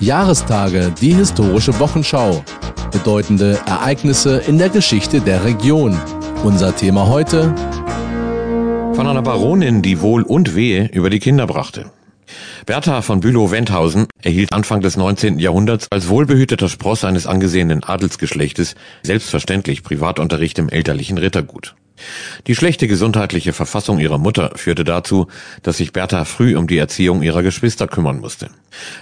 Jahrestage, die historische Wochenschau. Bedeutende Ereignisse in der Geschichte der Region. Unser Thema heute. Von einer Baronin, die Wohl und Wehe über die Kinder brachte. Bertha von Bülow-Wendhausen erhielt Anfang des 19. Jahrhunderts als wohlbehüteter Spross eines angesehenen Adelsgeschlechtes selbstverständlich Privatunterricht im elterlichen Rittergut. Die schlechte gesundheitliche Verfassung ihrer Mutter führte dazu, dass sich Bertha früh um die Erziehung ihrer Geschwister kümmern musste.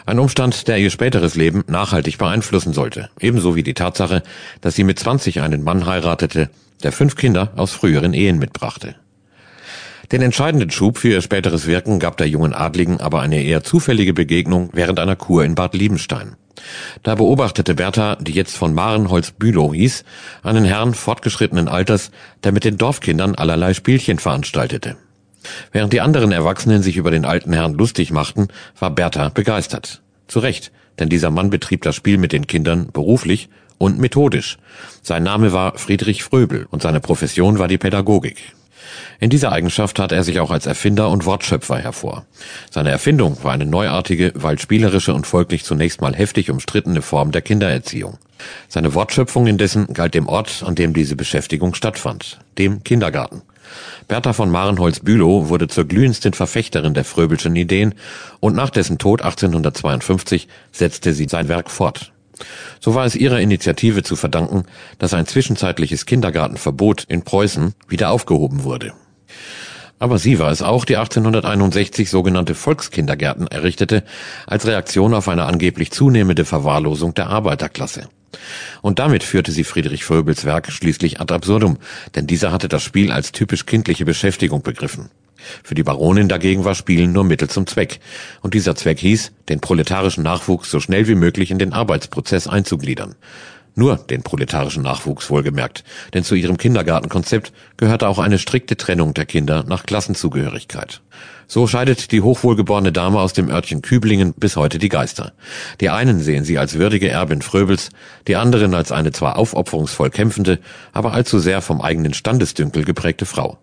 Ein Umstand, der ihr späteres Leben nachhaltig beeinflussen sollte, ebenso wie die Tatsache, dass sie mit 20 einen Mann heiratete, der fünf Kinder aus früheren Ehen mitbrachte. Den entscheidenden Schub für ihr späteres Wirken gab der jungen Adligen aber eine eher zufällige Begegnung während einer Kur in Bad Liebenstein. Da beobachtete Bertha, die jetzt von Marenholz Bülow hieß, einen Herrn fortgeschrittenen Alters, der mit den Dorfkindern allerlei Spielchen veranstaltete. Während die anderen Erwachsenen sich über den alten Herrn lustig machten, war Bertha begeistert. Zu Recht, denn dieser Mann betrieb das Spiel mit den Kindern beruflich und methodisch. Sein Name war Friedrich Fröbel und seine Profession war die Pädagogik. In dieser Eigenschaft tat er sich auch als Erfinder und Wortschöpfer hervor. Seine Erfindung war eine neuartige, weil spielerische und folglich zunächst mal heftig umstrittene Form der Kindererziehung. Seine Wortschöpfung indessen galt dem Ort, an dem diese Beschäftigung stattfand, dem Kindergarten. Bertha von Marenholz-Bülow wurde zur glühendsten Verfechterin der Fröbelschen Ideen und nach dessen Tod 1852 setzte sie sein Werk fort. So war es ihrer Initiative zu verdanken, dass ein zwischenzeitliches Kindergartenverbot in Preußen wieder aufgehoben wurde. Aber sie war es auch, die 1861 sogenannte Volkskindergärten errichtete, als Reaktion auf eine angeblich zunehmende Verwahrlosung der Arbeiterklasse. Und damit führte sie Friedrich Fröbels Werk schließlich ad absurdum, denn dieser hatte das Spiel als typisch kindliche Beschäftigung begriffen. Für die Baronin dagegen war Spielen nur Mittel zum Zweck. Und dieser Zweck hieß, den proletarischen Nachwuchs so schnell wie möglich in den Arbeitsprozess einzugliedern. Nur den proletarischen Nachwuchs wohlgemerkt, denn zu ihrem Kindergartenkonzept gehörte auch eine strikte Trennung der Kinder nach Klassenzugehörigkeit. So scheidet die hochwohlgeborene Dame aus dem Örtchen Küblingen bis heute die Geister. Die einen sehen sie als würdige Erbin Fröbels, die anderen als eine zwar aufopferungsvoll kämpfende, aber allzu sehr vom eigenen Standesdünkel geprägte Frau.